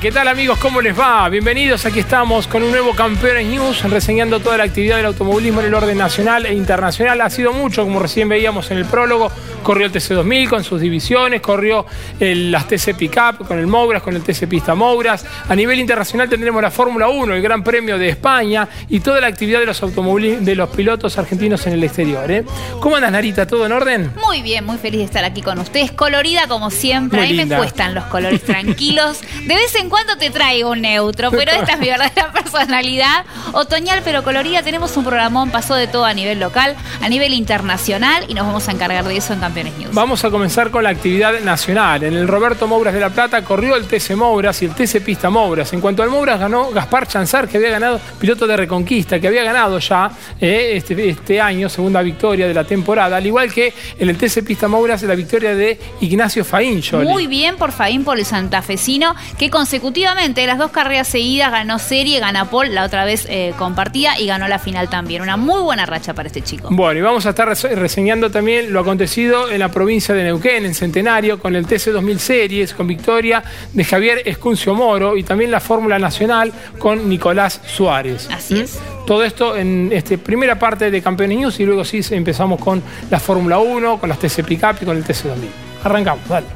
¿Qué tal amigos? ¿Cómo les va? Bienvenidos, aquí estamos con un nuevo Campeones News, reseñando toda la actividad del automovilismo en el orden nacional e internacional. Ha sido mucho, como recién veíamos en el prólogo, corrió el TC2000 con sus divisiones, corrió las TC Pickup con el Mouras, con el TC Pista Mouras. A nivel internacional tendremos la Fórmula 1, el Gran Premio de España y toda la actividad de los de los pilotos argentinos en el exterior. ¿eh? ¿Cómo andas, Narita? ¿Todo en orden? Muy bien, muy feliz de estar aquí con ustedes. Colorida como siempre. Ahí me cuestan los colores tranquilos. De vez en cuando te traigo un neutro, pero esta es mi verdadera personalidad. Otoñal pero colorida, tenemos un programón, pasó de todo a nivel local, a nivel internacional y nos vamos a encargar de eso en Campeones News. Vamos a comenzar con la actividad nacional. En el Roberto Mouras de La Plata corrió el TC Mouras y el TC Pista Mouras. En cuanto al Mouras ganó Gaspar Chanzar, que había ganado piloto de Reconquista, que había ganado ya eh, este, este año, segunda victoria de la temporada, al igual que en el TC Pista Mouras la victoria de Ignacio Faín. Muy bien por Faín, por el santafesino, que consecutivamente las dos carreras seguidas ganó serie, gana Paul, la otra vez eh, compartida y ganó la final también. Una muy buena racha para este chico. Bueno, y vamos a estar reseñando también lo acontecido en la provincia de Neuquén, en Centenario, con el TC 2000 Series, con victoria de Javier Escuncio Moro y también la Fórmula Nacional con Nicolás Suárez. Así ¿Mm? es. Todo esto en esta primera parte de Campeones News y luego sí empezamos con la Fórmula 1, con las TC Pickup y con el TC 2000. Arrancamos, dale.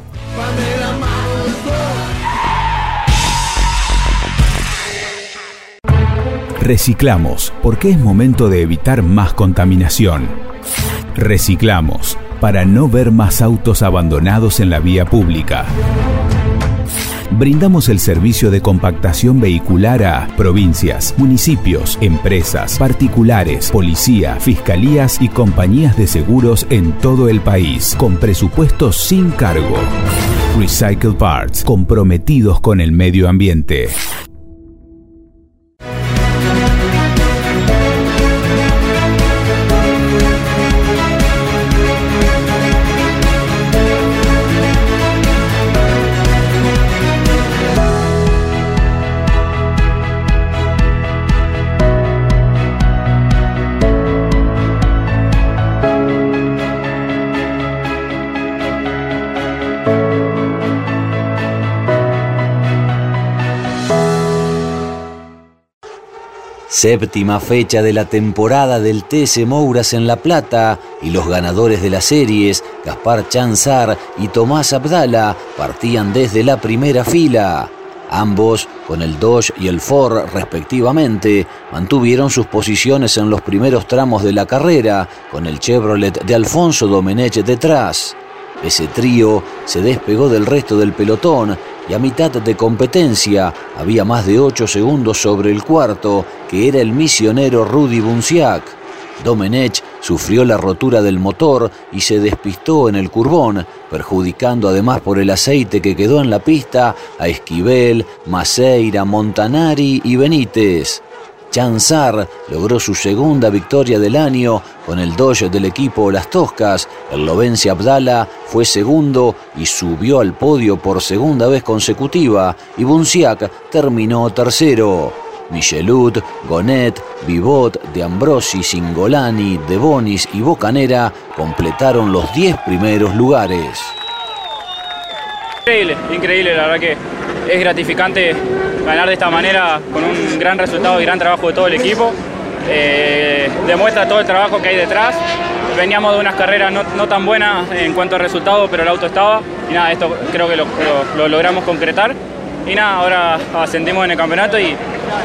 Reciclamos, porque es momento de evitar más contaminación. Reciclamos, para no ver más autos abandonados en la vía pública. Brindamos el servicio de compactación vehicular a provincias, municipios, empresas, particulares, policía, fiscalías y compañías de seguros en todo el país, con presupuestos sin cargo. Recycle Parts, comprometidos con el medio ambiente. Séptima fecha de la temporada del TC Mouras en La Plata y los ganadores de las series, Gaspar Chanzar y Tomás Abdala, partían desde la primera fila. Ambos, con el Dodge y el Ford respectivamente, mantuvieron sus posiciones en los primeros tramos de la carrera, con el Chevrolet de Alfonso Domenech detrás. Ese trío se despegó del resto del pelotón y a mitad de competencia había más de 8 segundos sobre el cuarto, que era el misionero Rudy Bunciac. Domenech sufrió la rotura del motor y se despistó en el curbón, perjudicando además por el aceite que quedó en la pista a Esquivel, Maceira, Montanari y Benítez. Chanzar logró su segunda victoria del año con el Dodge del equipo Las Toscas. El Lovense Abdala fue segundo y subió al podio por segunda vez consecutiva y Bunciac terminó tercero. Michelut, Gonet, Vivot, De Ambrosi, Singolani, De Bonis y Bocanera completaron los 10 primeros lugares. Increíble, increíble, la verdad que es gratificante ganar de esta manera con un gran resultado y gran trabajo de todo el equipo. Eh, demuestra todo el trabajo que hay detrás. Veníamos de unas carreras no, tan buenas en cuanto a resultados, pero el auto estaba. Y nada, esto creo que lo logramos concretar. Y nada, ahora ascendimos en el campeonato y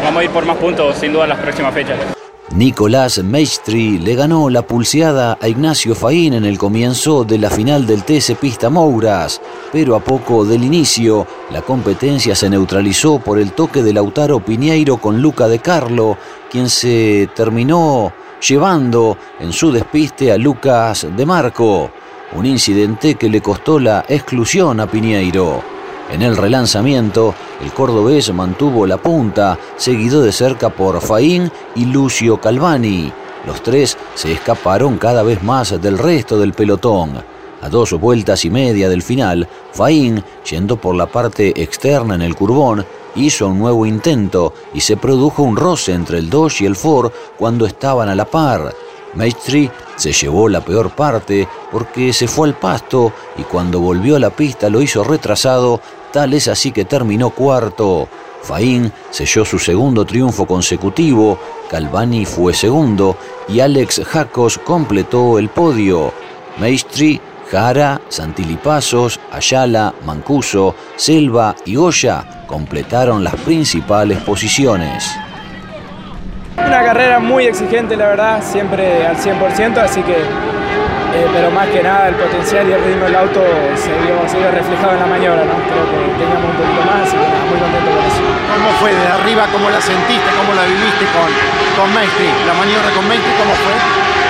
vamos a ir por más puntos sin duda en las próximas fechas. Nicolás Maestri le ganó la pulseada a Ignacio Faín en el comienzo de la final del TC Pista Mouras, pero a poco del inicio la competencia se neutralizó por el toque de Lautaro Piñeiro con Luca de Carlo, quien se terminó llevando en su despiste a Lucas de Marco, un incidente que le costó la exclusión a Piñeiro. En el relanzamiento, el cordobés mantuvo la punta, seguido de cerca por Faín y Lucio Calvani. Los tres se escaparon cada vez más del resto del pelotón. A dos vueltas y media del final, Faín, yendo por la parte externa en el curbón, hizo un nuevo intento y se produjo un roce entre el Dodge y el Ford cuando estaban a la par. Maestri se llevó la peor parte porque se fue al pasto y cuando volvió a la pista lo hizo retrasado, tal es así que terminó cuarto. Faín selló su segundo triunfo consecutivo, Calvani fue segundo y Alex Jacos completó el podio. Maestri, Jara, Santilipasos, Ayala, Mancuso, Selva y Goya completaron las principales posiciones. Una carrera muy exigente, la verdad, siempre al 100%, así que, eh, pero más que nada el potencial y el ritmo del auto se vio, reflejado en la maniobra, ¿no? Creo que teníamos un poquito más y muy contento con eso. ¿Cómo fue de arriba? ¿Cómo la sentiste? ¿Cómo la viviste con, con Maestri? ¿La maniobra con Maestri cómo fue?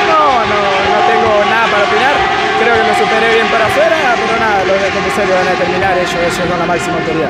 No, no, no tengo nada para opinar. Creo que me superé bien para afuera, pero nada, los de comisario van a terminar ellos, ellos con la máxima autoridad.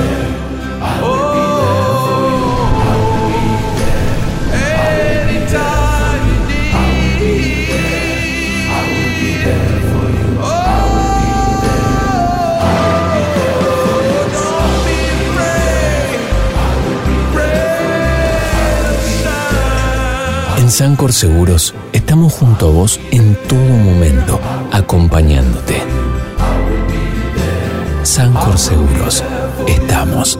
Sancor Seguros estamos junto a vos en todo momento, acompañándote. Sancor Seguros, estamos.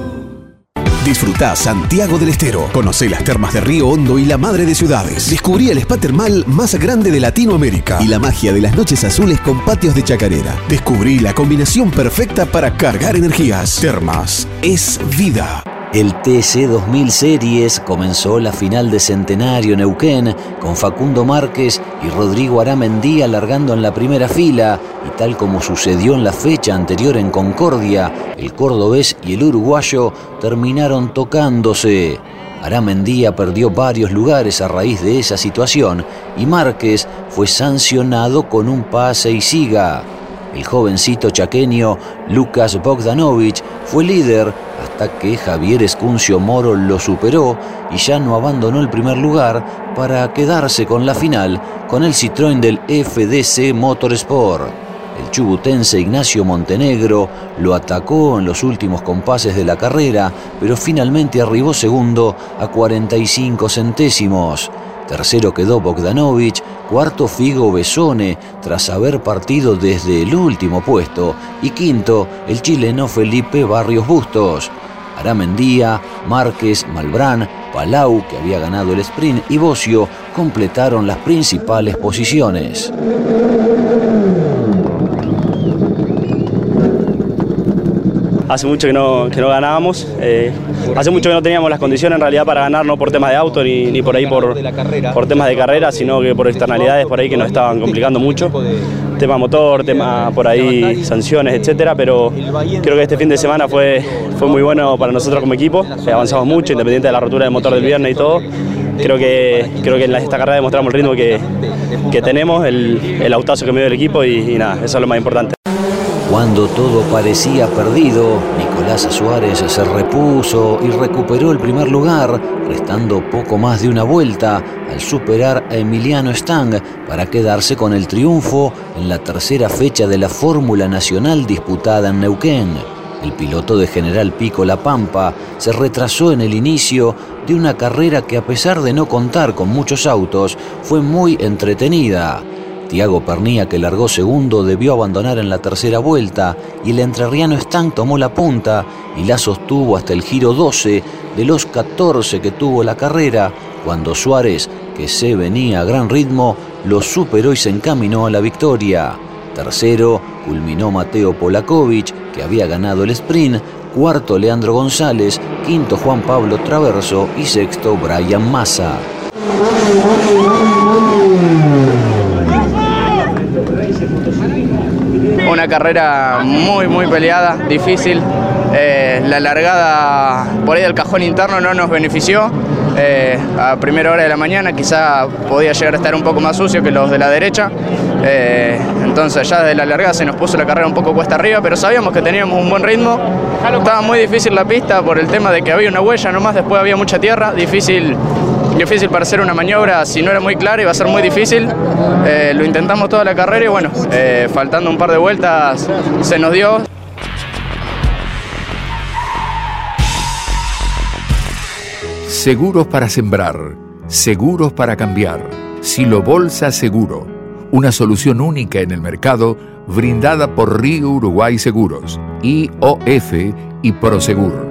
Disfruta Santiago del Estero. Conoce las termas de Río Hondo y la madre de ciudades. Descubrí el spa termal más grande de Latinoamérica y la magia de las noches azules con patios de chacarera. Descubrí la combinación perfecta para cargar energías. Termas es vida. El TC 2000 Series comenzó la final de Centenario Neuquén con Facundo Márquez y Rodrigo Aramendí alargando en la primera fila y tal como sucedió en la fecha anterior en Concordia, el cordobés y el uruguayo terminaron tocándose. Aramendía perdió varios lugares a raíz de esa situación y Márquez fue sancionado con un pase y siga. El jovencito chaqueño Lucas Bogdanovich fue líder que Javier Escuncio Moro lo superó y ya no abandonó el primer lugar para quedarse con la final con el Citroën del FDC Motorsport. El chubutense Ignacio Montenegro lo atacó en los últimos compases de la carrera, pero finalmente arribó segundo a 45 centésimos. Tercero quedó Bogdanovich, cuarto Figo Besone, tras haber partido desde el último puesto, y quinto el chileno Felipe Barrios Bustos. Aramendía, Márquez, Malbrán, Palau, que había ganado el sprint, y Bocio completaron las principales posiciones. Hace mucho que no, que no ganábamos, eh, hace mucho que no teníamos las condiciones en realidad para ganar, no por temas de auto ni, por ahí por, por temas de carrera, sino que por externalidades por ahí que nos estaban complicando mucho. Tema motor, tema por ahí sanciones, etcétera, pero creo que este fin de semana fue, fue muy bueno para nosotros como equipo, avanzamos mucho, independiente de la rotura del motor del viernes y todo. Creo que, creo que en esta carrera demostramos el ritmo que, que tenemos, el, el autazo que me dio el equipo y nada, eso es lo más importante. Cuando todo parecía perdido, Nicolás Suárez se repuso y recuperó el primer lugar, restando poco más de una vuelta al superar a Emiliano Stang para quedarse con el triunfo en la tercera fecha de la Fórmula Nacional disputada en Neuquén. El piloto de General Pico La Pampa se retrasó en el inicio de una carrera que a pesar de no contar con muchos autos, fue muy entretenida. Tiago Pernía, que largó segundo, debió abandonar en la tercera vuelta y el entrerriano Stang tomó la punta y la sostuvo hasta el giro 12 de los 14 que tuvo la carrera, cuando Suárez, que se venía a gran ritmo, lo superó y se encaminó a la victoria. Tercero, culminó Mateo Polakovic, que había ganado el sprint, cuarto Leandro González, quinto Juan Pablo Traverso y sexto Brian Massa. Una carrera muy, muy peleada, difícil. Eh, la largada por ahí del cajón interno no nos benefició. Eh, a primera hora de la mañana quizá podía llegar a estar un poco más sucio que los de la derecha. Eh, entonces ya desde la largada se nos puso la carrera un poco cuesta arriba, pero sabíamos que teníamos un buen ritmo. Estaba muy difícil la pista por el tema de que había una huella nomás, después había mucha tierra, difícil difícil para hacer una maniobra, si no era muy clara iba a ser muy difícil. Eh, lo intentamos toda la carrera y bueno, eh, faltando un par de vueltas se nos dio. Seguros para sembrar, seguros para cambiar. Silo Bolsa Seguro, una solución única en el mercado brindada por Río Uruguay Seguros, IOF y Prosegur.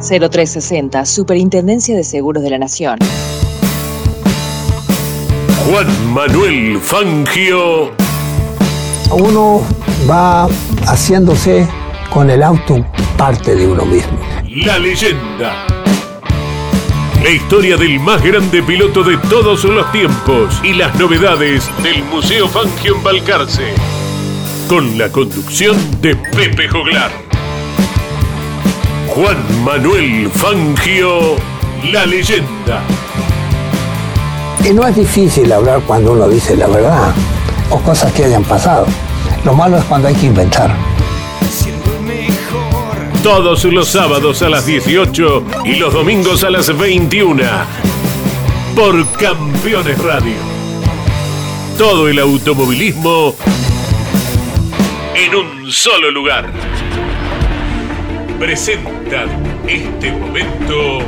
0360, Superintendencia de Seguros de la Nación. Juan Manuel Fangio. Uno va haciéndose con el auto parte de uno mismo. La leyenda. La historia del más grande piloto de todos los tiempos y las novedades del Museo Fangio en Balcarce. Con la conducción de Pepe Joglar. Juan Manuel Fangio, la leyenda. Y no es difícil hablar cuando uno dice la verdad o cosas que hayan pasado. Lo malo es cuando hay que inventar. Todos los sábados a las 18 y los domingos a las 21. Por Campeones Radio. Todo el automovilismo en un solo lugar. Este momento.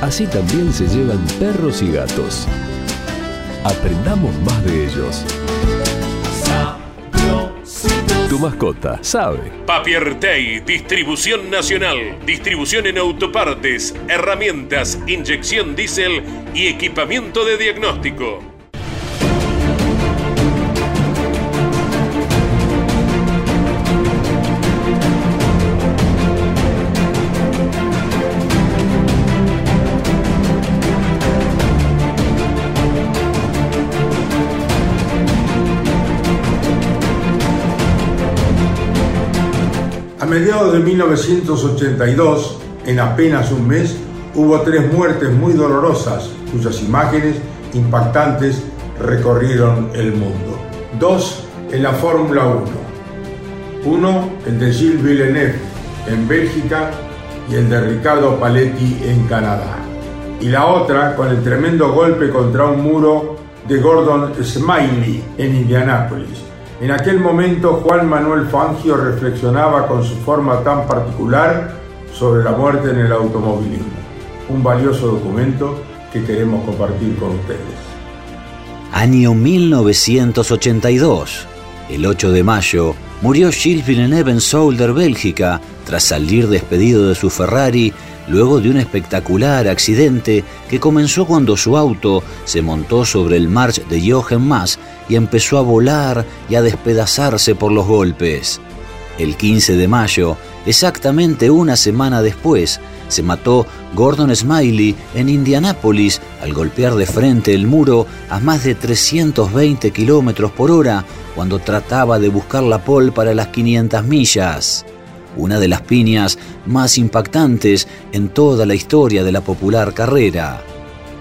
Así también se llevan perros y gatos. Aprendamos más de ellos. Tu mascota sabe. Papiertei, distribución nacional, distribución en autopartes, herramientas, inyección diésel y equipamiento de diagnóstico. Mediados de 1982, en apenas un mes, hubo tres muertes muy dolorosas cuyas imágenes impactantes recorrieron el mundo. Dos en la Fórmula 1. Uno, el de Gilles Villeneuve en Bélgica y el de Ricardo Paletti en Canadá. Y la otra con el tremendo golpe contra un muro de Gordon Smiley en Indianápolis. En aquel momento Juan Manuel Fangio reflexionaba con su forma tan particular sobre la muerte en el automovilismo. Un valioso documento que queremos compartir con ustedes. Año 1982. El 8 de mayo murió Gilles Villeneuve en Solder, Bélgica, tras salir despedido de su Ferrari luego de un espectacular accidente que comenzó cuando su auto se montó sobre el March de Jochen Mass y empezó a volar y a despedazarse por los golpes. El 15 de mayo, exactamente una semana después, se mató Gordon Smiley en Indianápolis al golpear de frente el muro a más de 320 kilómetros por hora cuando trataba de buscar la pole para las 500 millas. Una de las piñas más impactantes en toda la historia de la popular carrera.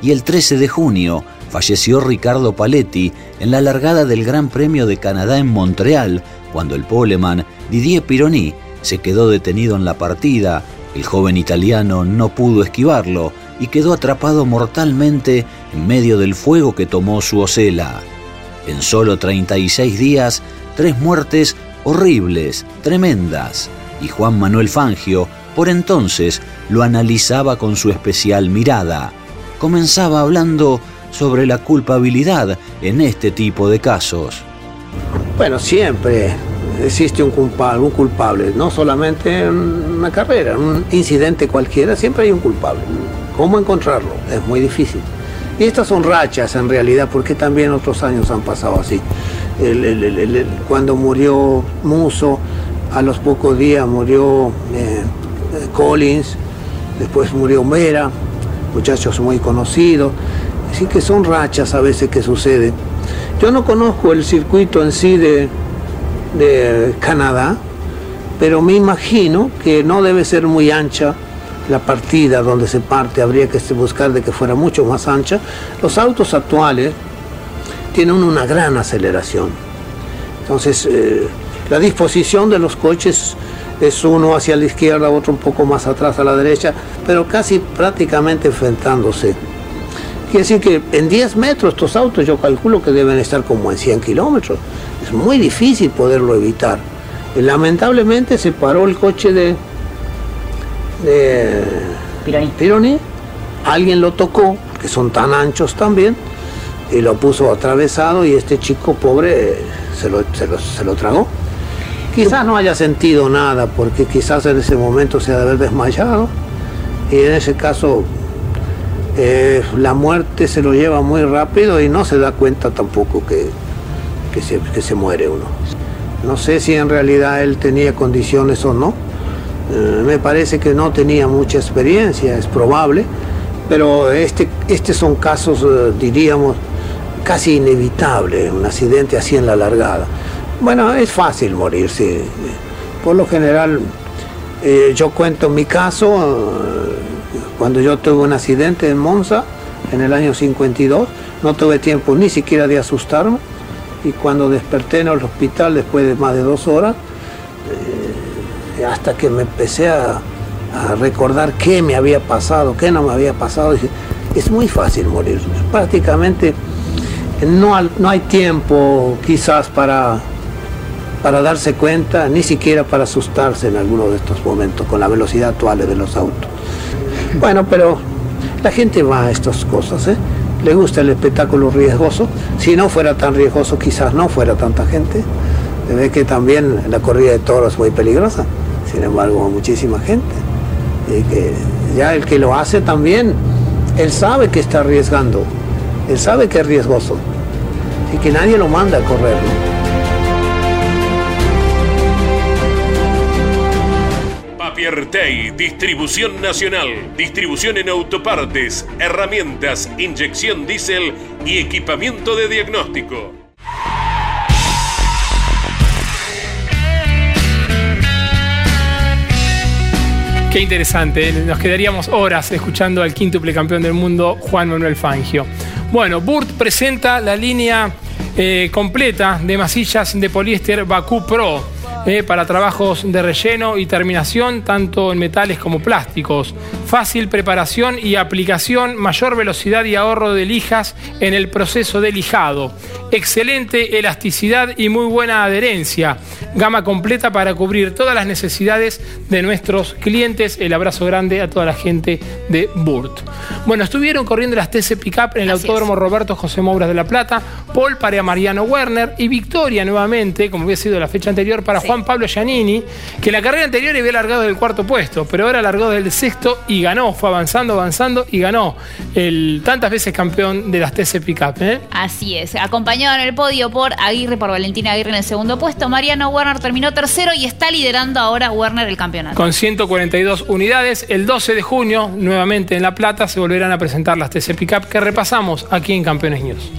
Y el 13 de junio falleció Ricardo Paletti en la largada del Gran Premio de Canadá en Montreal, cuando el poleman Didier Pironi se quedó detenido en la partida el joven italiano no pudo esquivarlo y quedó atrapado mortalmente en medio del fuego que tomó su ocela. En solo 36 días, tres muertes horribles, tremendas, y Juan Manuel Fangio, por entonces, lo analizaba con su especial mirada. Comenzaba hablando sobre la culpabilidad en este tipo de casos. Bueno, siempre existe un culpable, un culpable, no solamente en una carrera, un incidente cualquiera, siempre hay un culpable. ¿Cómo encontrarlo? Es muy difícil. Y estas son rachas en realidad, porque también otros años han pasado así. cuando murió Muso, a los pocos días murió eh, Collins, después murió Mera, muchachos muy conocidos. Así que son rachas a veces que suceden. Yo no conozco el circuito en sí de, Canadá, pero me imagino que no debe ser muy ancha la partida donde se parte, habría que buscar de que fuera mucho más ancha. Los autos actuales tienen una gran aceleración. Entonces, eh, la disposición de los coches es uno hacia la izquierda, otro un poco más atrás a la derecha, pero casi prácticamente enfrentándose. Quiere decir que en 10 metros estos autos yo calculo que deben estar como en 100 kilómetros es muy difícil poderlo evitar. Y lamentablemente se paró el coche de, de Pironi. alguien lo tocó, que son tan anchos también, y lo puso atravesado y este chico pobre se lo, se lo, tragó. Quizás no haya sentido nada, porque quizás en ese momento se ha de haber desmayado, y en ese caso eh, la muerte se lo lleva muy rápido y no se da cuenta tampoco que, que se, que se muere uno. No sé si en realidad él tenía condiciones o no. Eh, me parece que no tenía mucha experiencia, es probable, pero este, estos son casos, eh, diríamos, casi inevitables, un accidente así en la largada. Bueno, es fácil morir, sí. Por lo general, yo cuento mi caso, cuando yo tuve un accidente en Monza, en el año 52, no tuve tiempo ni siquiera de asustarme y cuando desperté en el hospital después de más de dos horas, eh, hasta que me empecé a, recordar qué me había pasado, qué no me había pasado, dije, es muy fácil morir. Prácticamente no, no hay tiempo quizás para, para darse cuenta, ni siquiera para asustarse en alguno de estos momentos con la velocidad actual de los autos. Bueno, pero la gente va a estas cosas, ¿eh? le gusta el espectáculo riesgoso. Si no fuera tan riesgoso, quizás no fuera tanta gente. Se ve que también la corrida de toros es muy peligrosa, sin embargo, muchísima gente. Y que ya el que lo hace también, él sabe que está arriesgando, él sabe que es riesgoso y que nadie lo manda a correr. Distribución nacional, distribución en autopartes, herramientas, inyección diésel y equipamiento de diagnóstico. Qué interesante, ¿eh? nos quedaríamos horas escuchando al quíntuple campeón del mundo, Juan Manuel Fangio. Bueno, Burt presenta la línea eh, completa de masillas de poliéster Bakú Pro eh, para trabajos de relleno y terminación, tanto en metales como plásticos. Fácil preparación y aplicación, mayor velocidad y ahorro de lijas en el proceso de lijado. Excelente elasticidad y muy buena adherencia. Gama completa para cubrir todas las necesidades de nuestros clientes. El abrazo grande a toda la gente de Burt. Bueno, estuvieron corriendo las TC Pickup en el Autódromo Roberto José Mouras de La Plata. Paul para Mariano Werner y victoria nuevamente, como había sido la fecha anterior, para Juan Pablo Giannini, que la carrera anterior había largado del cuarto puesto, pero ahora largó del sexto y ganó. Fue avanzando, avanzando y ganó. El tantas veces campeón de las TC Pickup. ¿eh? Así es. Acompañado en el podio por Aguirre, por Valentina Aguirre en el segundo puesto. Mariano Werner terminó tercero y está liderando ahora Werner el campeonato. Con 142 unidades, el 12 de junio, nuevamente en La Plata, se volverán a presentar las TC Pickup que repasamos aquí en Campeones News.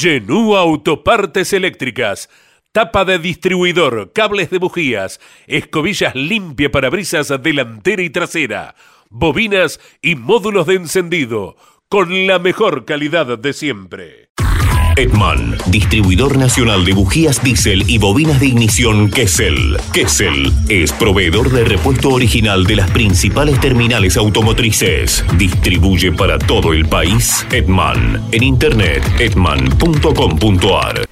Genú Autopartes Eléctricas. Tapa de distribuidor, cables de bujías, escobillas limpia para brisas delantera y trasera, bobinas y módulos de encendido, con la mejor calidad de siempre. Edman, distribuidor nacional de bujías diésel y bobinas de ignición Kessel. Kessel es proveedor de repuesto original de las principales terminales automotrices. Distribuye para todo el país Edman. En internet edman.com.ar.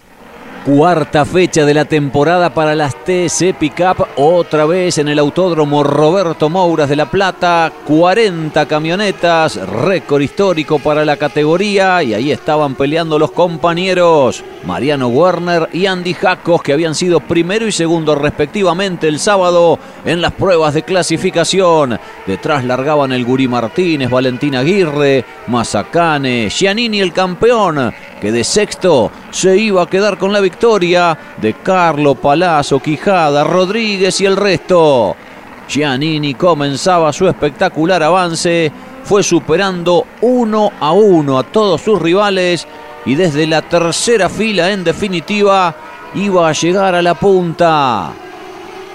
Cuarta fecha de la temporada para las TC Pickup, otra vez en el Autódromo Roberto Mouras de La Plata. 40 camionetas, récord histórico para la categoría y ahí estaban peleando los compañeros Mariano Werner y Andy Jacos que habían sido primero y segundo respectivamente el sábado en las pruebas de clasificación. Detrás largaban el Guri Martínez, Valentín Aguirre, Mazacane, Giannini el campeón que de sexto se iba a quedar con la victoria de Carlo Palazzo, Quijada, Rodríguez y el resto. Giannini comenzaba su espectacular avance, fue superando uno a uno a todos sus rivales y desde la tercera fila en definitiva iba a llegar a la punta.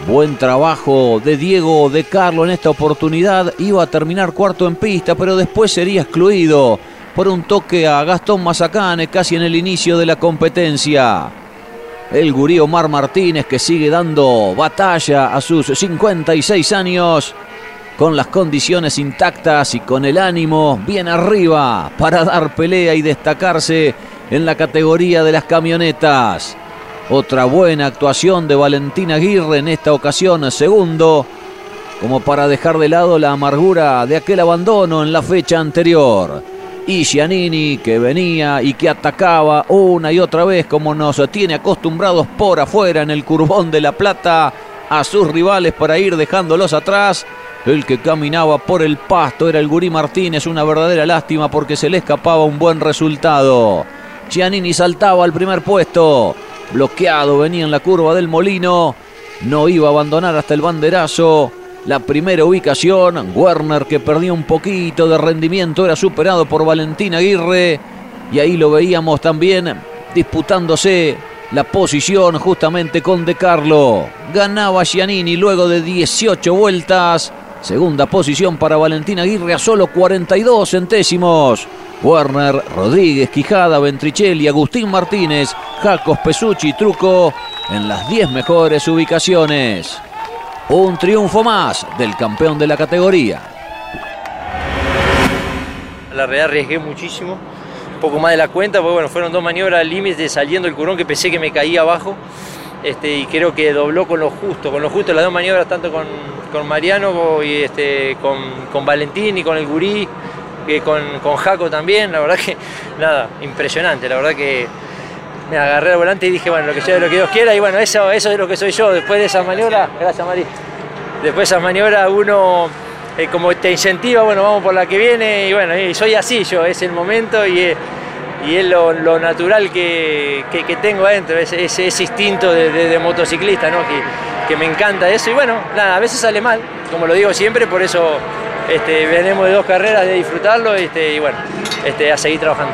Buen trabajo de Diego de Carlo en esta oportunidad, iba a terminar cuarto en pista, pero después sería excluido por un toque a Gastón Mazacane casi en el inicio de la competencia. El gurí Omar Martínez que sigue dando batalla a sus 56 años con las condiciones intactas y con el ánimo bien arriba para dar pelea y destacarse en la categoría de las camionetas. Otra buena actuación de Valentín Aguirre en esta ocasión segundo, como para dejar de lado la amargura de aquel abandono en la fecha anterior y Giannini que venía y que atacaba una y otra vez como nos tiene acostumbrados por afuera en el curbón de la plata a sus rivales para ir dejándolos atrás. El que caminaba por el pasto era el Gurí Martínez, una verdadera lástima porque se le escapaba un buen resultado. Giannini saltaba al primer puesto, bloqueado venía en la curva del molino, no iba a abandonar hasta el banderazo la primera ubicación. Werner que perdió un poquito de rendimiento era superado por Valentín Aguirre y ahí lo veíamos también disputándose la posición justamente con De Carlo. Ganaba Giannini luego de 18 vueltas. Segunda posición para Valentín Aguirre a solo 42 centésimos. Werner, Rodríguez, Quijada, Ventricelli, Agustín Martínez, Jacos Pesucci Truco en las 10 mejores ubicaciones. Un triunfo más del campeón de la categoría. La realidad arriesgué muchísimo, un poco más de la cuenta, porque bueno, fueron dos maniobras al límite saliendo el curón que pensé que me caía abajo. Este, y creo que dobló con lo justo, con lo justo las dos maniobras, tanto con, con Mariano y este, con, con, Valentín y con el Gurí, que con, con Jaco también, la verdad que nada, impresionante, la verdad que me agarré al volante y dije, bueno, lo que sea, lo que Dios quiera, y bueno, eso, eso es lo que soy yo. Después de esa maniobra, gracias Mari, después de esas maniobras uno eh, como te incentiva, bueno, vamos por la que viene, y bueno, soy así yo, es el momento y, es, es lo, natural que, que, tengo adentro, ese, ese, instinto de, motociclista, ¿no? Que, que, me encanta eso, y bueno, nada, a veces sale mal, como lo digo siempre, por eso este, venimos de dos carreras, de disfrutarlo, este, y bueno, este, a seguir trabajando.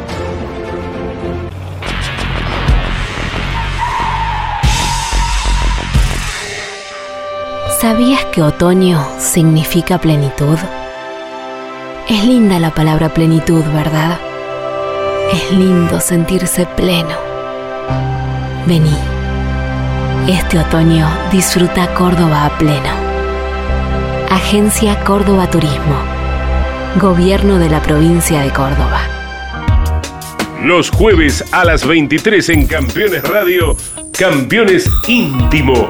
¿Sabías que otoño significa plenitud? Es linda la palabra plenitud, ¿verdad? Es lindo sentirse pleno. Vení. Este otoño disfruta Córdoba a pleno. Agencia Córdoba Turismo. Gobierno de la provincia de Córdoba. Los jueves a las 23 en Campeones Radio, Campeones Íntimo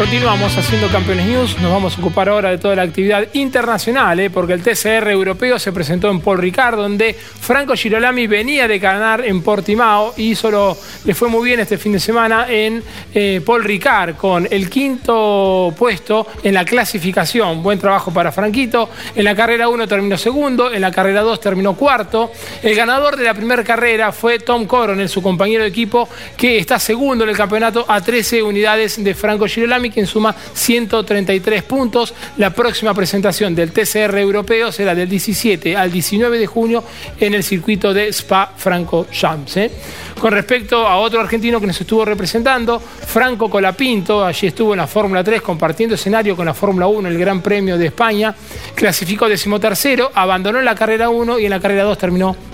Continuamos haciendo Campeones News. Nos vamos a ocupar ahora de toda la actividad internacional, ¿eh? porque el TCR europeo se presentó en Paul Ricard, donde Franco Girolami venía de ganar en Portimao y solo le fue muy bien este fin de semana en eh, Paul Ricard, con el quinto puesto en la clasificación. Buen trabajo para Franquito. En la carrera 1 terminó segundo, en la carrera 2 terminó cuarto. El ganador de la primera carrera fue Tom Coronel, su compañero de equipo, que está segundo en el campeonato a 13 unidades de Franco Girolami quien suma 133 puntos. La próxima presentación del TCR europeo será del 17 al 19 de junio en el circuito de Spa-Francorchamps. ¿eh? Con respecto a otro argentino que nos estuvo representando, Franco Colapinto, allí estuvo en la Fórmula 3 compartiendo escenario con la Fórmula 1, el Gran Premio de España, clasificó decimotercero, abandonó la carrera 1 y en la carrera 2 terminó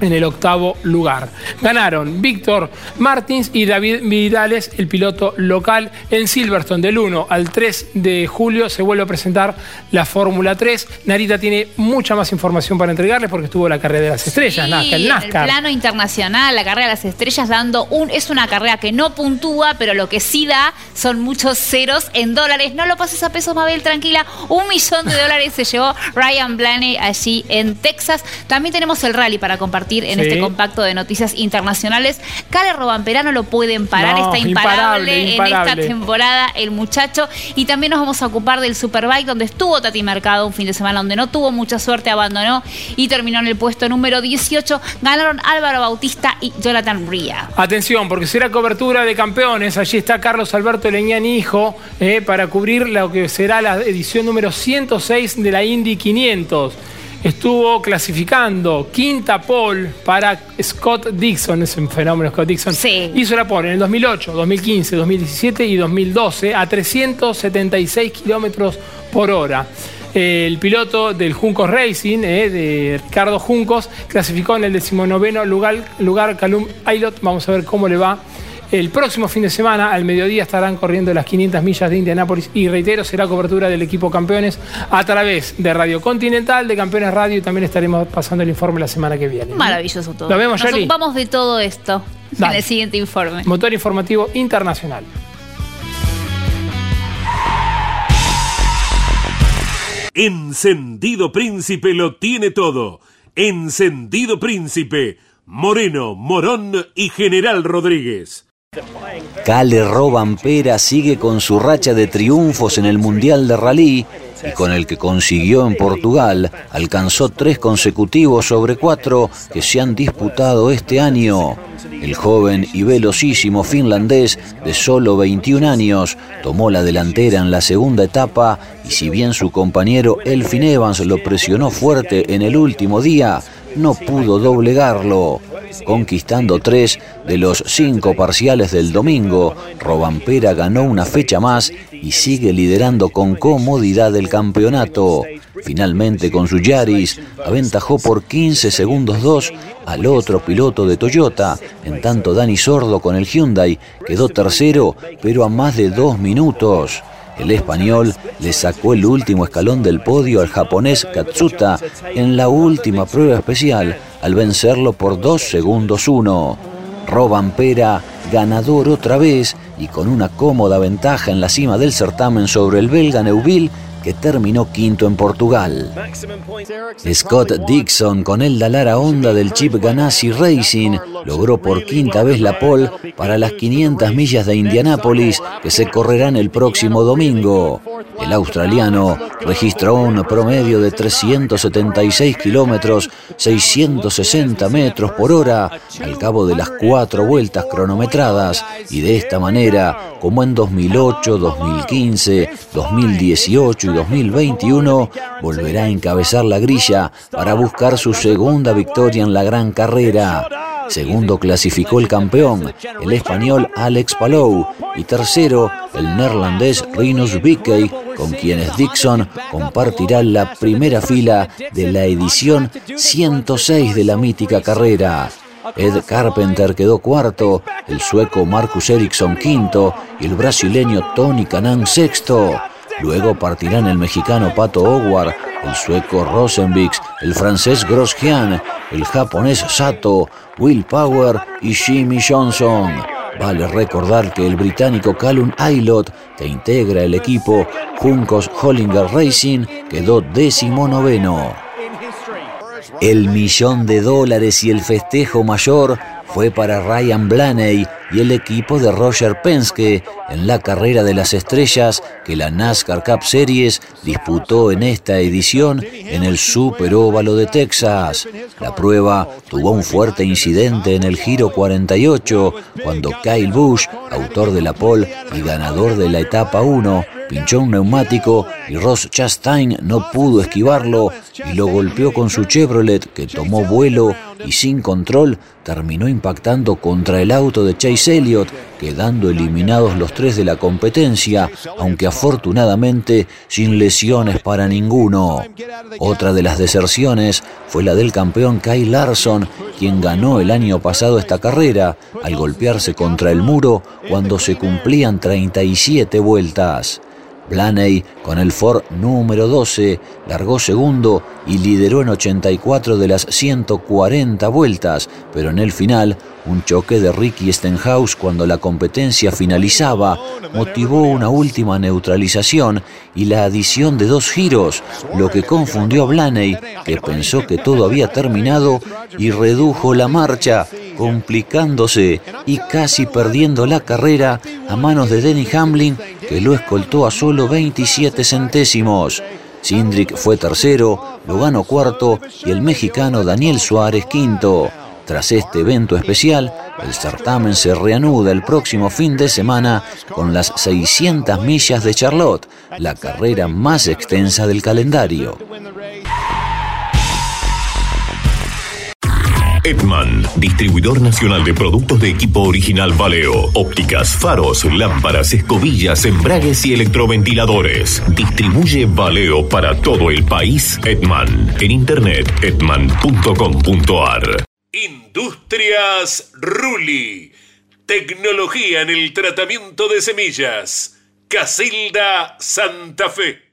en el octavo lugar. Ganaron Víctor Martins y David Vidales, el piloto local. En Silverstone, del 1 al 3 de julio, se vuelve a presentar la Fórmula 3. Narita tiene mucha más información para entregarles porque estuvo la carrera de las estrellas, sí, el NASCAR. El plano internacional, la carrera de las estrellas, dando un. Es una carrera que no puntúa, pero lo que sí da son muchos ceros en dólares. No lo pases a pesos, Mabel, tranquila. Un millón de dólares se llevó Ryan Blaney allí en Texas. También tenemos el rally para compartir en este compacto de noticias internacionales. Cale Robamperano lo pueden parar, está imparable, en esta temporada el muchacho. Y también nos vamos a ocupar del Superbike, donde estuvo Tati Mercado un fin de semana, donde no tuvo mucha suerte, abandonó y terminó en el puesto número 18. Ganaron Álvaro Bautista y Jonathan Ría. Atención, porque será cobertura de campeones. Allí está Carlos Alberto Leñán Hijo eh, para cubrir lo que será la edición número 106 de la Indy 500 estuvo clasificando quinta pole para Scott Dixon, es un fenómeno Scott Dixon. Sí. Hizo la pole en el 2008, 2015, 2017 y 2012 a 376 kilómetros por hora. El piloto del Juncos Racing, eh, de Ricardo Juncos, clasificó en el decimonoveno lugar, lugar Calum Aylot. Vamos a ver cómo le va el próximo fin de semana, al mediodía, estarán corriendo las 500 millas de Indianápolis y reitero, será cobertura del equipo campeones a través de Radio Continental, de Campeones Radio y también estaremos pasando el informe la semana que viene. Maravilloso todo. Lo vemos, Nos ocupamos de todo esto en el siguiente informe. Motor informativo internacional. Encendido Príncipe lo tiene todo. Encendido Príncipe. Moreno, Morón y General Rodríguez. Cale Robampera sigue con su racha de triunfos en el Mundial de Rally y con el que consiguió en Portugal, alcanzó tres consecutivos sobre cuatro que se han disputado este año. El joven y velocísimo finlandés de solo 21 años tomó la delantera en la segunda etapa y si bien su compañero Elfin Evans lo presionó fuerte en el último día, no pudo doblegarlo. Conquistando tres de los cinco parciales del domingo, Robampera ganó una fecha más y sigue liderando con comodidad el campeonato. Finalmente con su Yaris aventajó por 15 segundos 2 al otro piloto de Toyota, en tanto Dani Sordo con el Hyundai quedó tercero pero a más de dos minutos. El español le sacó el último escalón del podio al japonés Katsuta en la última prueba especial al vencerlo por 2 segundos 1. Roban Pera, ganador otra vez y con una cómoda ventaja en la cima del certamen sobre el belga Neuville, que terminó quinto en Portugal. Scott Dixon, con el Dalara Honda del Chip Ganassi Racing, logró por quinta vez la pole para las 500 millas de Indianápolis que se correrán el próximo domingo. El australiano registró un promedio de 376 kilómetros, 660 metros por hora al cabo de las cuatro vueltas cronometradas y de esta manera, como en 2008, 2015, 2018 y 2021, volverá a encabezar la grilla para buscar su segunda victoria en la gran carrera. Segundo clasificó el campeón, el español Alex Palou, y tercero el neerlandés Rinus Bickey, con quienes Dixon compartirá la primera fila de la edición 106 de la mítica carrera. Ed Carpenter quedó cuarto, el sueco Marcus Ericsson quinto y el brasileño Tony Canan sexto. Luego partirán el mexicano Pato Howard, el sueco Rosenbix, el francés Grosjean, el japonés Sato, Will Power y Jimmy Johnson. Vale recordar que el británico Callum Aylott, que integra el equipo Juncos Hollinger Racing, quedó décimo noveno. El millón de dólares y el festejo mayor fue para Ryan Blaney y el equipo de Roger Penske en la carrera de las estrellas que la NASCAR Cup Series disputó en esta edición en el Super Óvalo de Texas. La prueba tuvo un fuerte incidente en el Giro 48 cuando Kyle Busch, autor de la pole y ganador de la etapa 1, pinchó un neumático y Ross Chastain no pudo esquivarlo y lo golpeó con su Chevrolet que tomó vuelo y sin control terminó impactando contra el auto de Chase Elliott, quedando eliminados los tres de la competencia, aunque afortunadamente sin lesiones para ninguno. Otra de las deserciones fue la del campeón Kyle Larson, quien ganó el año pasado esta carrera al golpearse contra el muro cuando se cumplían 37 vueltas. Blaney, con el Ford número 12, largó segundo y lideró en 84 de las 140 vueltas, pero en el final, un choque de Ricky Stenhouse cuando la competencia finalizaba motivó una última neutralización y la adición de dos giros, lo que confundió a Blaney, que pensó que todo había terminado y redujo la marcha, complicándose y casi perdiendo la carrera a manos de Denny Hamlin, que lo escoltó a solo 27 centésimos. Sindrick fue tercero, Logano cuarto y el mexicano Daniel Suárez quinto. Tras este evento especial, el certamen se reanuda el próximo fin de semana con las 600 millas de Charlotte, la carrera más extensa del calendario. Edman, distribuidor nacional de productos de equipo original Valeo, ópticas, faros, lámparas, escobillas, embragues y electroventiladores. Distribuye Valeo para todo el país. Edman, en internet edman.com.ar. Industrias Ruli. Tecnología en el tratamiento de semillas. Casilda Santa Fe.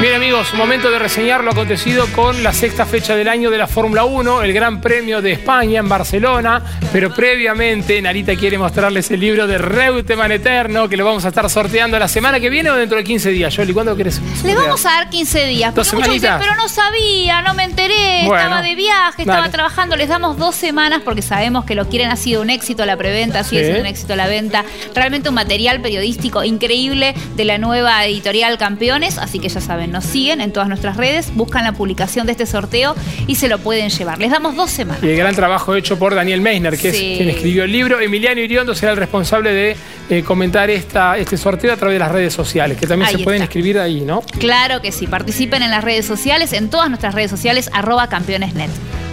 Bien amigos, momento de reseñar lo acontecido con la sexta fecha del año de la Fórmula 1, el Gran Premio de España en Barcelona, pero previamente Narita quiere mostrarles el libro de Reutemann Eterno que lo vamos a estar sorteando la semana que viene o dentro de 15 días. Yoli, ¿cuándo quieres? Le vamos a dar 15 días. ¿Dos porque muchos dicen, pero no sabía, no me enteré, Bueno, estaba de viaje, estaba dale. trabajando. Les damos dos semanas porque sabemos que lo quieren. Ha sido un éxito la preventa, sigue Sí. siendo un éxito la venta. Realmente un material periodístico increíble de la nueva editorial Campeones. Así que ya saben, nos siguen en todas nuestras redes, buscan la publicación de este sorteo y se lo pueden llevar. Les damos dos semanas. Y el gran trabajo hecho por Daniel Meisner, que Sí. es quien escribió el libro. Emiliano Iriondo será el responsable de eh, comentar esta, este sorteo a través de las redes sociales, que también Ahí se pueden escribir ahí, ¿no? Claro que sí, participen en las redes sociales, en todas nuestras redes sociales, arroba campeonesnet.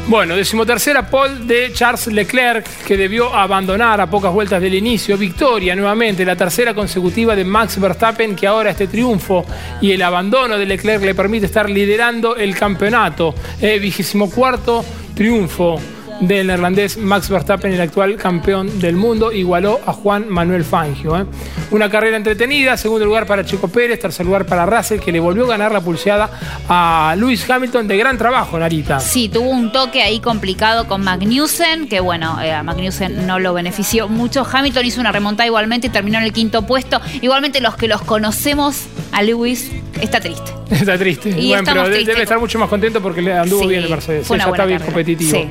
Bueno, decimotercera pole de Charles Leclerc, que debió abandonar a pocas vueltas del inicio. Victoria nuevamente, la tercera consecutiva de Max Verstappen, que ahora este triunfo y el abandono de Leclerc le permite estar liderando el campeonato. Eh, vigésimo cuarto triunfo del neerlandés Max Verstappen, el actual campeón del mundo, igualó a Juan Manuel Fangio. ¿eh? Una carrera entretenida, segundo lugar para Chico Pérez, tercer lugar para Russell, que le volvió a ganar la pulseada a Lewis Hamilton de gran trabajo, Narita. Sí, tuvo un toque ahí complicado con Magnussen, que bueno, eh, a Magnussen no lo benefició mucho. Hamilton hizo una remontada igualmente y terminó en el quinto puesto. Igualmente los que los conocemos a Lewis está triste. Está triste. Y bueno, pero debe estar mucho más contento porque le anduvo Sí, bien el Mercedes. fue una ya buena está bien carrera. competitivo. Sí.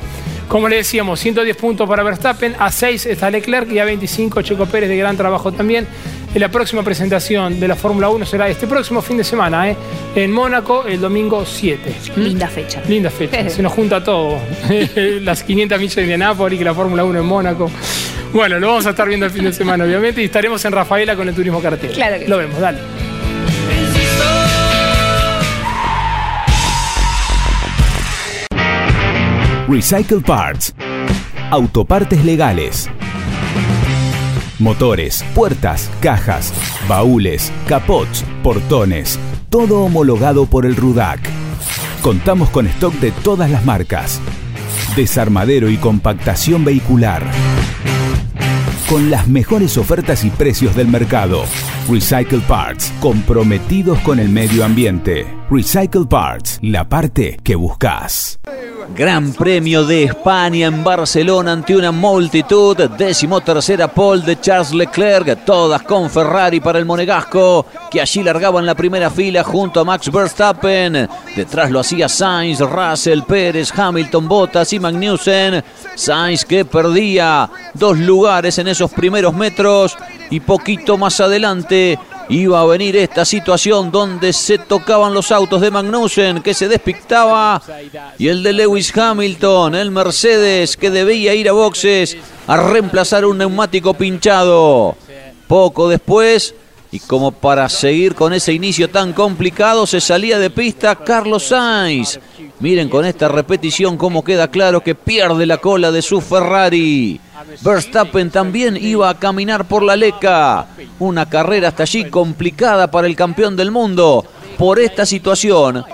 Como le decíamos, 110 puntos para Verstappen, a 6 está Leclerc y a 25 Checo Pérez de gran trabajo también. La próxima presentación de la Fórmula 1 será este próximo fin de semana, ¿eh? en Mónaco, el domingo 7. Linda fecha. Linda fecha, se nos junta todo. Las 500 millas de Indianápolis, la Fórmula 1 en Mónaco. Bueno, lo vamos a estar viendo el fin de semana, obviamente, y estaremos en Rafaela con el turismo carretera. Claro que Lo vemos, dale. Recycle Parts. Autopartes legales. Motores, puertas, cajas, baúles, capots, portones. Todo homologado por el RUDAC. Contamos con stock de todas las marcas. Desarmadero y compactación vehicular. Con las mejores ofertas y precios del mercado. Recycle Parts, comprometidos con el medio ambiente. Recycle Parts, la parte que buscas. Gran Premio de España en Barcelona ante una multitud. Décimo tercera pole de Charles Leclerc, todas con Ferrari para el monegasco, que allí largaba en la primera fila junto a Max Verstappen. Detrás lo hacía Sainz, Russell, Pérez, Hamilton, Bottas y Magnussen. Sainz que perdía dos lugares en esos primeros metros y poquito más adelante iba a venir esta situación donde se tocaban los autos de Magnussen que se despictaba y el de Lewis Hamilton, el Mercedes que debía ir a boxes a reemplazar un neumático pinchado. Poco después, y como para seguir con ese inicio tan complicado, se salía de pista Carlos Sainz. Miren con esta repetición cómo queda claro que pierde la cola de su Ferrari. Verstappen también iba a caminar por la leca. Una carrera hasta allí complicada para el campeón del mundo. Por esta situación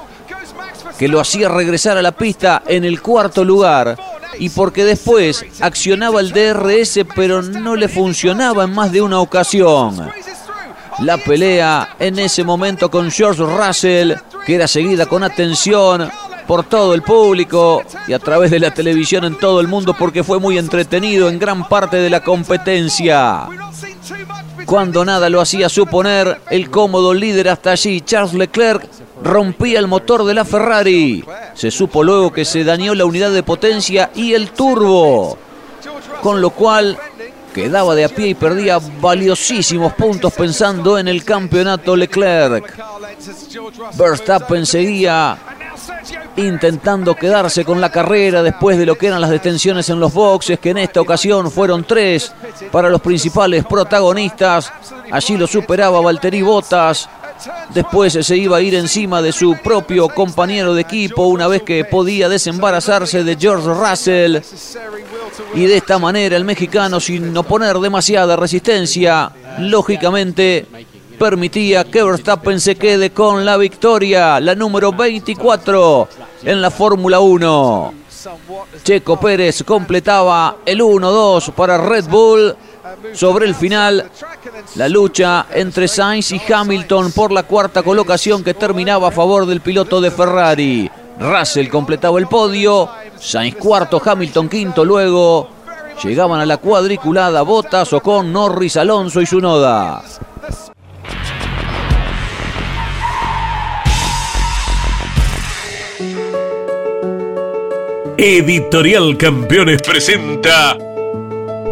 que lo hacía regresar a la pista en el cuarto lugar y porque después accionaba el DRS pero no le funcionaba en más de una ocasión. La pelea en ese momento con George Russell, que era seguida con atención por todo el público y a través de la televisión en todo el mundo porque fue muy entretenido en gran parte de la competencia. Cuando nada lo hacía suponer, el cómodo líder hasta allí, Charles Leclerc, rompía el motor de la Ferrari. Se supo luego que se dañó la unidad de potencia y el turbo, con lo cual quedaba de a pie y perdía valiosísimos puntos pensando en el campeonato Leclerc. Verstappen seguía intentando quedarse con la carrera después de lo que eran las detenciones en los boxes, que en esta ocasión fueron tres para los principales protagonistas. Allí lo superaba Valtteri Bottas. Después se iba a ir encima de su propio compañero de equipo una vez que podía desembarazarse de George Russell. Y de esta manera el mexicano, sin oponer demasiada resistencia, lógicamente permitía que Verstappen se quede con la victoria, la número 24 en la Fórmula 1. Checo Pérez completaba el 1-2 para Red Bull. Sobre el final, la lucha entre Sainz y Hamilton por la cuarta colocación que terminaba a favor del piloto de Ferrari. Russell completaba el podio, Sainz cuarto, Hamilton quinto, luego llegaban a la cuadriculada Bottas, Ocon, Norris, Alonso y Sunoda. Editorial Campeones presenta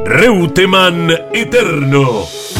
Reutemann Eterno.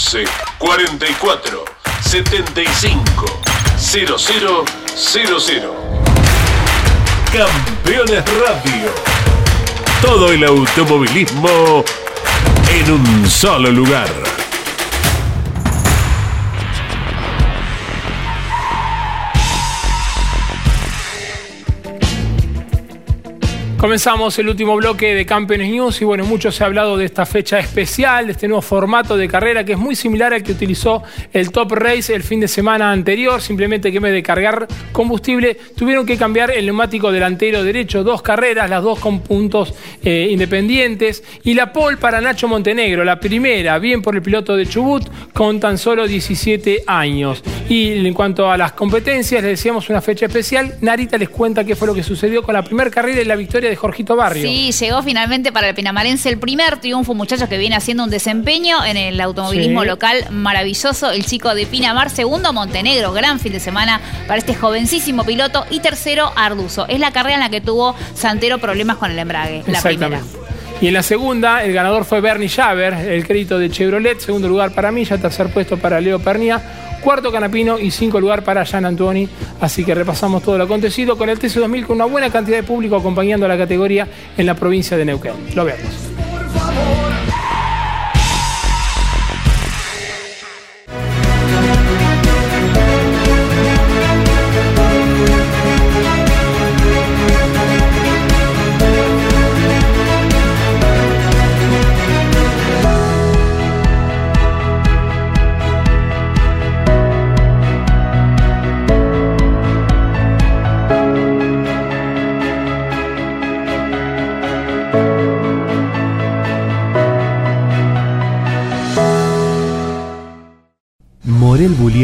11 44 75 0000. Campeones Radio. Todo el automovilismo en un solo lugar. Comenzamos el último bloque de Campeones News y bueno, mucho se ha hablado de esta fecha especial, de este nuevo formato de carrera que es muy similar al que utilizó el Top Race el fin de semana anterior, simplemente que en vez de cargar combustible tuvieron que cambiar el neumático delantero derecho, dos carreras, las dos con puntos eh, independientes. Y la pole para Nacho Montenegro, la primera, bien por el piloto de Chubut, con tan solo 17 años. Y en cuanto a las competencias, les decíamos una fecha especial, Narita les cuenta qué fue lo que sucedió con la primera carrera y la victoria de Jorgito Barrio. Sí, llegó finalmente para el pinamarense el primer triunfo, muchachos, que viene haciendo un desempeño en el automovilismo local maravilloso. El chico de Pinamar, segundo Montenegro, gran fin de semana para este jovencísimo piloto. Y tercero, Arduzo. Es la carrera en la que tuvo Santero problemas con el embrague, la primera. Y en la segunda, el ganador fue Bernie Javer, el crédito de Chevrolet, segundo lugar para Milla, tercer puesto para Leo Pernia cuarto Canapino y cinco lugar para Jan Antoni. Así que repasamos todo lo acontecido con el TC2000 con una buena cantidad de público acompañando a la categoría en la provincia de Neuquén. Lo vemos.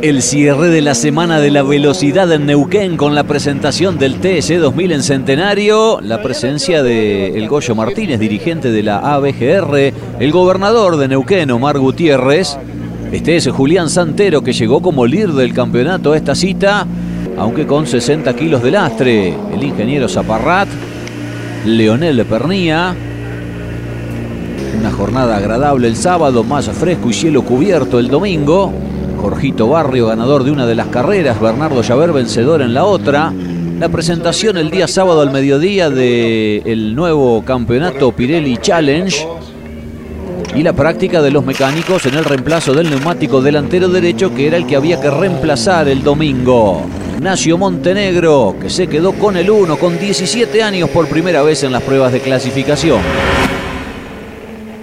El cierre de la Semana de la Velocidad en Neuquén con la presentación del TS 2000 en Centenario, la presencia de El Goyo Martínez, dirigente de la ABGR, el gobernador de Neuquén, Omar Gutiérrez, este es Julián Santero que llegó como líder del campeonato a esta cita, aunque con 60 kilos de lastre, el ingeniero Zaparrat, Leonel Pernía, una jornada agradable el sábado, más fresco y cielo cubierto el domingo. Jorgito Barrio, ganador de una de las carreras, Bernardo Llaver, vencedor en la otra. La presentación el día sábado al mediodía del nuevo campeonato Pirelli Challenge y la práctica de los mecánicos en el reemplazo del neumático delantero derecho que era el que había que reemplazar el domingo. Ignacio Montenegro, que se quedó con el 1 con 17 años por primera vez en las pruebas de clasificación.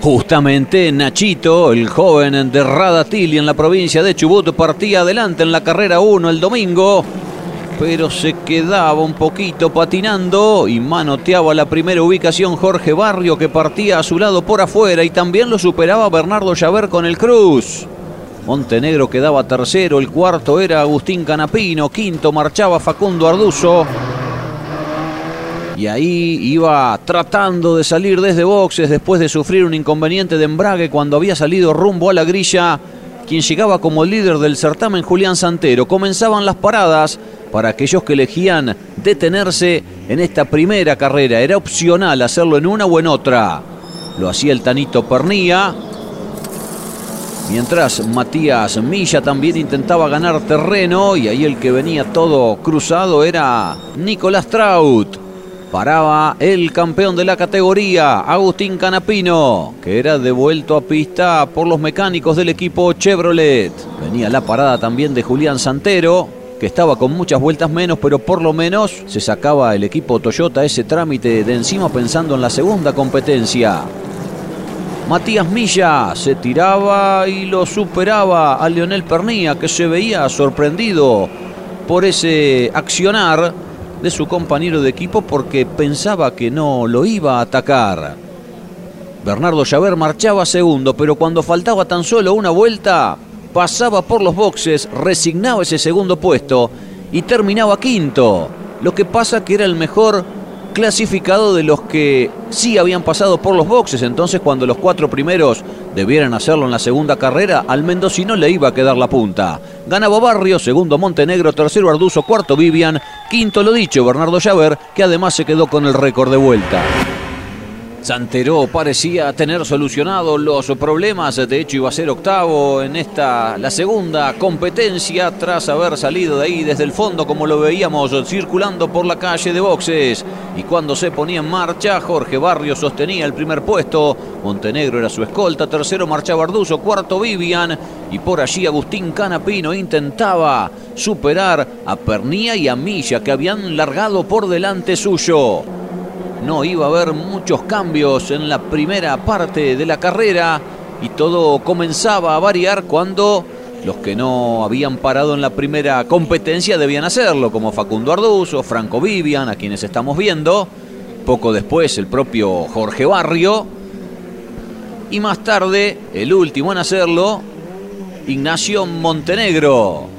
Justamente Nachito, el joven de Radatili en la provincia de Chubut, partía adelante en la carrera 1 el domingo, pero se quedaba un poquito patinando y manoteaba la primera ubicación Jorge Barrio que partía a su lado por afuera y también lo superaba Bernardo Llaver con el Cruz. Montenegro quedaba tercero, el cuarto era Agustín Canapino, quinto marchaba Facundo Arduzo y ahí iba tratando de salir desde boxes después de sufrir un inconveniente de embrague cuando había salido rumbo a la grilla. Quien llegaba como líder del certamen, Julián Santero. Comenzaban las paradas para aquellos que elegían detenerse en esta primera carrera. Era opcional hacerlo en una o en otra. Lo hacía el Tanito Pernía. Mientras Matías Milla también intentaba ganar terreno y ahí el que venía todo cruzado era Nicolás Traut paraba el campeón de la categoría, Agustín Canapino, que era devuelto a pista por los mecánicos del equipo Chevrolet. Venía la parada también de Julián Santero, que estaba con muchas vueltas menos, pero por lo menos se sacaba el equipo Toyota ese trámite de encima pensando en la segunda competencia. Matías Milla se tiraba y lo superaba a Leonel Pernía, que se veía sorprendido por ese accionar de su compañero de equipo porque pensaba que no lo iba a atacar. Bernardo Llaver marchaba segundo, pero cuando faltaba tan solo una vuelta, pasaba por los boxes, resignaba ese segundo puesto y terminaba quinto. Lo que pasa que era el mejor clasificado de los que sí habían pasado por los boxes. Entonces, cuando los cuatro primeros debieran hacerlo en la segunda carrera, al mendocino le iba a quedar la punta. Ganaba Barrio, segundo Montenegro, tercero Arduzo, cuarto Vivian, quinto lo dicho Bernardo Llaver, que además se quedó con el récord de vuelta. Santero parecía tener solucionado los problemas, de hecho iba a ser octavo en esta, la segunda competencia, tras haber salido de ahí desde el fondo como lo veíamos circulando por la calle de boxes. Y cuando se ponía en marcha, Jorge Barrio sostenía el primer puesto, Montenegro era su escolta, tercero marchaba Arduzo, cuarto Vivian, y por allí Agustín Canapino intentaba superar a Pernía y a Milla que habían largado por delante suyo no iba a haber muchos cambios en la primera parte de la carrera y todo comenzaba a variar cuando los que no habían parado en la primera competencia debían hacerlo, como Facundo Arduzo, Franco Vivian, a quienes estamos viendo, poco después el propio Jorge Barrio, y más tarde, el último en hacerlo, Ignacio Montenegro.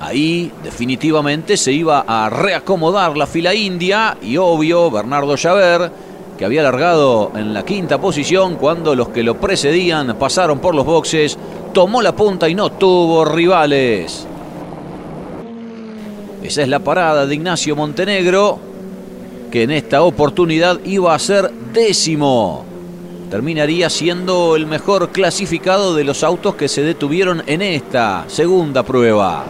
Ahí definitivamente se iba a reacomodar la fila india y obvio Bernardo Llaver, que había largado en la quinta posición cuando los que lo precedían pasaron por los boxes, tomó la punta y no tuvo rivales. Esa es la parada de Ignacio Montenegro, que en esta oportunidad iba a ser décimo. Terminaría siendo el mejor clasificado de los autos que se detuvieron en esta segunda prueba.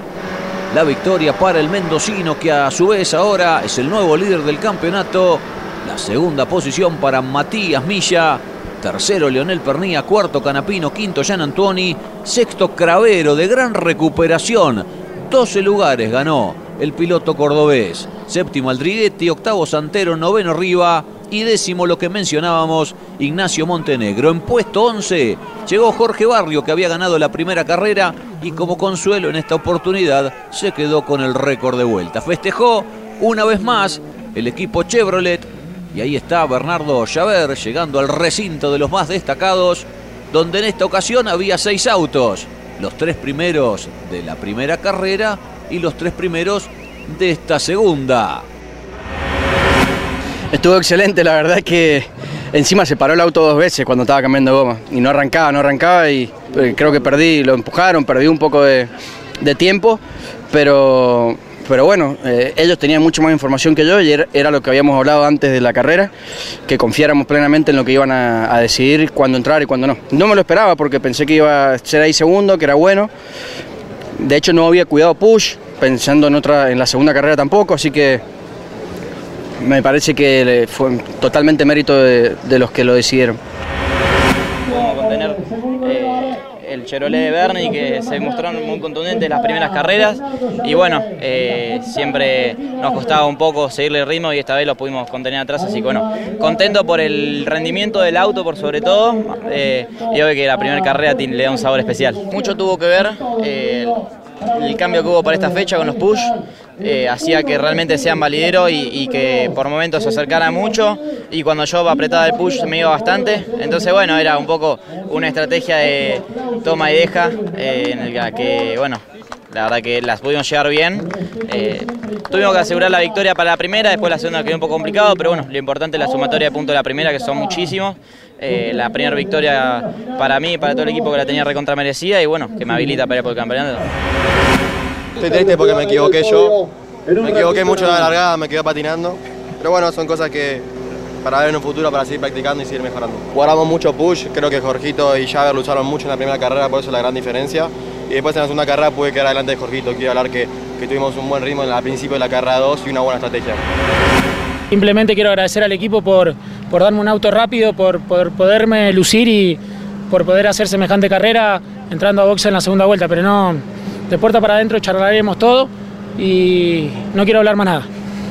La victoria para el mendocino que a su vez ahora es el nuevo líder del campeonato. La segunda posición para Matías Milla. Tercero Leonel Pernía, cuarto Canapino, quinto Jan Antoni, sexto Cravero de gran recuperación. 12 lugares ganó el piloto cordobés. Séptimo Aldriguetti, octavo Santero, noveno Riva y décimo lo que mencionábamos, Ignacio Montenegro. En puesto 11 llegó Jorge Barrio que había ganado la primera carrera y como consuelo en esta oportunidad se quedó con el récord de vuelta. Festejó una vez más el equipo Chevrolet y ahí está Bernardo Llaver llegando al recinto de los más destacados donde en esta ocasión había seis autos, los tres primeros de la primera carrera y los tres primeros de esta segunda. Estuvo excelente, la verdad es que encima se paró el auto dos veces cuando estaba cambiando goma y no arrancaba, no arrancaba y eh, creo que perdí, lo empujaron, perdí un poco de, tiempo, pero, pero bueno, eh, ellos tenían mucho más información que yo y era, lo que habíamos hablado antes de la carrera, que confiáramos plenamente en lo que iban a, decidir cuándo entrar y cuándo no. No me lo esperaba porque pensé que iba a ser ahí segundo, que era bueno. De hecho no había cuidado push, pensando en otra, en la segunda carrera tampoco, así que me parece que fue totalmente mérito de, los que lo decidieron. contener eh, el Chevrolet de Bernie que se mostraron muy contundentes en las primeras carreras y bueno, eh, siempre nos costaba un poco seguirle el ritmo y esta vez lo pudimos contener atrás, así que bueno, contento por el rendimiento del auto por sobre todo eh, y obvio que la primera carrera le da un sabor especial. Mucho tuvo que ver el cambio que hubo para esta fecha con los push eh, hacía que realmente sean valideros y, que por momentos se acercara mucho y cuando yo apretaba el push me iba bastante. Entonces, bueno, era un poco una estrategia de toma y deja eh, en la que, bueno, la verdad que las pudimos llegar bien. Eh, tuvimos que asegurar la victoria para la primera, después la segunda quedó un poco complicado, pero bueno, lo importante es la sumatoria de puntos de la primera, que son muchísimos. la primera victoria para mí y para todo el equipo que la tenía recontra merecida y bueno, que me habilita para ir por el campeonato. Estoy triste porque me equivoqué yo. Me equivoqué mucho en la largada, me quedé patinando. Pero bueno, son cosas que para ver en un futuro, para seguir practicando y seguir mejorando. Guardamos mucho push, creo que Jorgito y Javer lucharon mucho en la primera carrera, por eso la gran diferencia. Y después en la segunda carrera pude quedar adelante de Jorgito. Quiero hablar que, que tuvimos un buen ritmo al principio de la carrera 2 y una buena estrategia. Simplemente quiero agradecer al equipo por, por darme un auto rápido, por, por poderme lucir y por poder hacer semejante carrera entrando a boxe en la segunda vuelta, pero no, de puerta para adentro charlaremos todo y no quiero hablar más nada.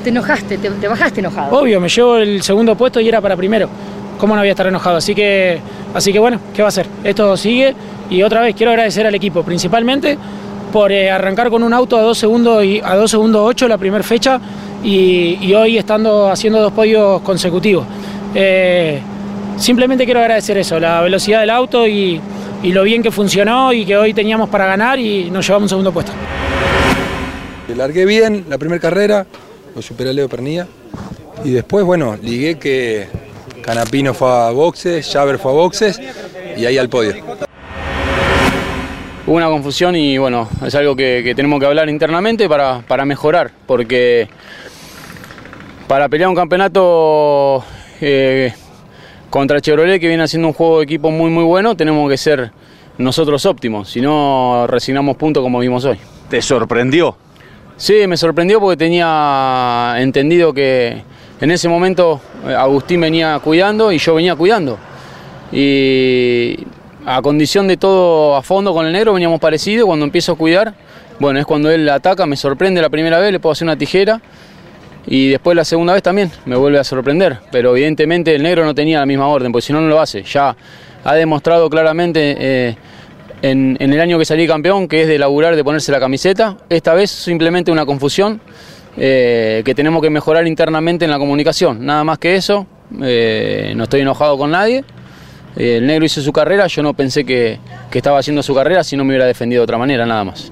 ¿Te enojaste? ¿Te, bajaste enojado? Obvio, me llevo el segundo puesto y era para primero. ¿Cómo no voy a estar enojado? Así que Así que bueno, ¿qué va a hacer? Esto sigue y otra vez quiero agradecer al equipo, principalmente por eh, arrancar con un auto a 2 segundos y a 2 segundos 8 la primera fecha y, hoy estando haciendo dos podios consecutivos. Eh, simplemente quiero agradecer eso, la velocidad del auto y, y lo bien que funcionó y que hoy teníamos para ganar y nos llevamos un segundo puesto. Largué bien la primera carrera, lo superé a Leo Pernilla y después, bueno, ligué que Canapino fue a boxes, Javer fue a boxes y ahí al podio. Hubo una confusión y bueno, es algo que, tenemos que hablar internamente para, mejorar, porque para pelear un campeonato eh, contra Chevrolet, que viene haciendo un juego de equipo muy muy bueno, tenemos que ser nosotros óptimos, si no resignamos puntos como vimos hoy. ¿Te sorprendió? Sí, me sorprendió porque tenía entendido que en ese momento eh, Agustín venía cuidando y yo venía cuidando. Y a condición de todo a fondo con el negro veníamos parecidos, cuando empiezo a cuidar, bueno, es cuando él ataca, me sorprende la primera vez, le puedo hacer una tijera y después la segunda vez también me vuelve a sorprender, pero evidentemente el negro no tenía la misma orden, porque si no, no lo hace. Ya ha demostrado claramente eh, en, el año que salí campeón que es de laburar, de ponerse la camiseta. Esta vez simplemente una confusión eh, que tenemos que mejorar internamente en la comunicación. Nada más que eso, eh, no estoy enojado con nadie. el negro hizo su carrera, yo no pensé que, que estaba haciendo su carrera si no me hubiera defendido de otra manera, nada más.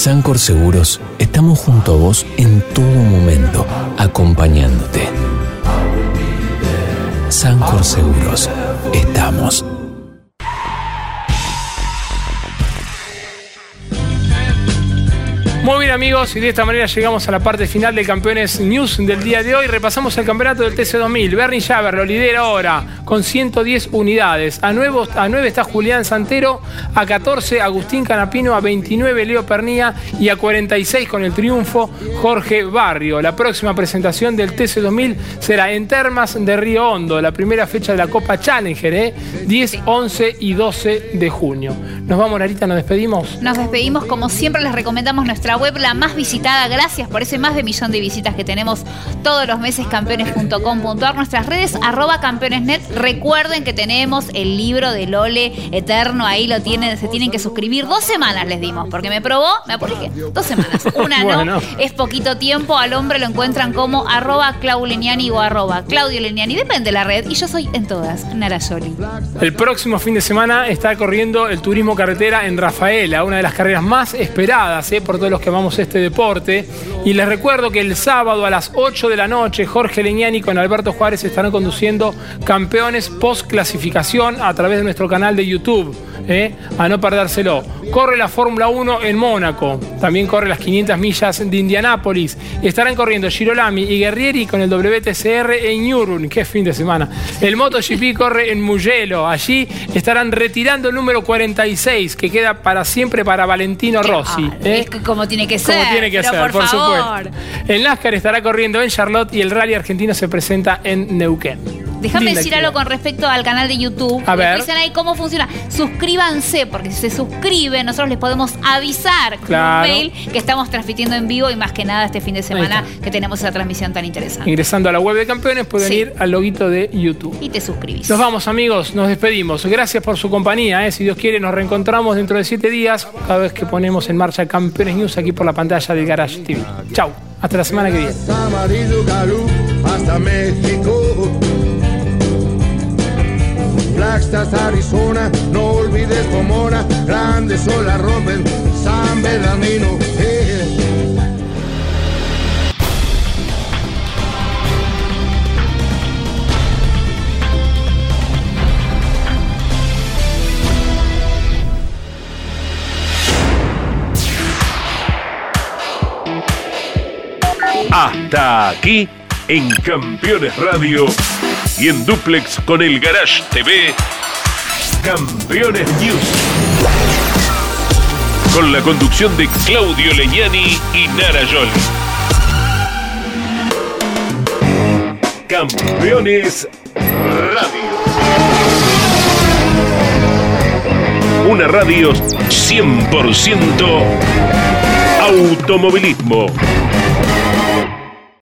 Sancor Seguros estamos junto a vos en todo momento, acompañándote. Sancor Seguros, estamos. Muy bien amigos, y de esta manera llegamos a la parte final de Campeones News del día de hoy. Repasamos el campeonato del TC2000. Bernie Javer lo lidera ahora con 110 unidades. A 9, a 9 está Julián Santero, a 14 Agustín Canapino, a 29 Leo Pernía y a 46 con el triunfo Jorge Barrio. La próxima presentación del TC2000 será en Termas de Río Hondo, la primera fecha de la Copa Challenger, 10, ¿eh? 11 y 12 de junio. Nos vamos, Narita, nos despedimos. Nos despedimos, como siempre les recomendamos nuestra web la más visitada. Gracias por ese más de millón de visitas que tenemos todos los meses, campeones.com.ar. Nuestras redes, arroba campeonesnet. Recuerden que tenemos el libro de Lole Eterno, ahí lo tienen, se tienen que suscribir. Dos semanas les dimos, porque me probó, me apuré. Dos semanas. Una no, es poquito tiempo. Al hombre lo encuentran como arroba Clauleniani o arroba Claudio Leniani. Depende de la red. Y yo soy en todas, Narayoli. El próximo fin de semana está corriendo el turismo carretera en Rafaela, una de las carreras más esperadas eh, por todos los que vamos este deporte. Y les recuerdo que el sábado a las 8 de la noche, Jorge Leñani con Alberto Juárez estarán conduciendo post clasificación a través de nuestro canal de YouTube. ¿eh? A no perdérselo. Corre la Fórmula 1 en Mónaco. También corre las 500 millas de Indianápolis. Estarán corriendo Girolami y Guerrieri con el WTCR en Nürburgring. Qué fin de semana. El MotoGP corre en Mugello. Allí estarán retirando el número 46 que queda para siempre para Valentino Rossi. ¿eh? Es como tiene que ser. Como tiene que ser, por, supuesto. El NASCAR estará corriendo en Charlotte y el Rally Argentino se presenta en Neuquén. Déjame decir algo con respecto al canal de YouTube. A ver. Dicen ahí cómo funciona. Suscríbanse, porque si se suscriben, nosotros les podemos avisar con un mail que estamos transmitiendo en vivo y más que nada este fin de semana que tenemos esa transmisión tan interesante. Ingresando a la web de campeones pueden ir al loguito de YouTube. Y te suscribís. Nos vamos, amigos. Nos despedimos. Gracias por su compañía. ¿eh? Si Dios quiere, nos reencontramos dentro de siete días, cada vez que ponemos en marcha Campeones News aquí por la pantalla del Garage TV. Chau. Hasta la semana que viene. hasta México. Blackstars, Arizona, no olvides Pomona, grandes olas rompen, San Bernardino, Hasta aquí en Campeones Radio y en Duplex con el Garage TV. Campeones News. Con la conducción de Claudio Leñani y Nara Joli. Campeones Radio. Una radio 100% automovilismo.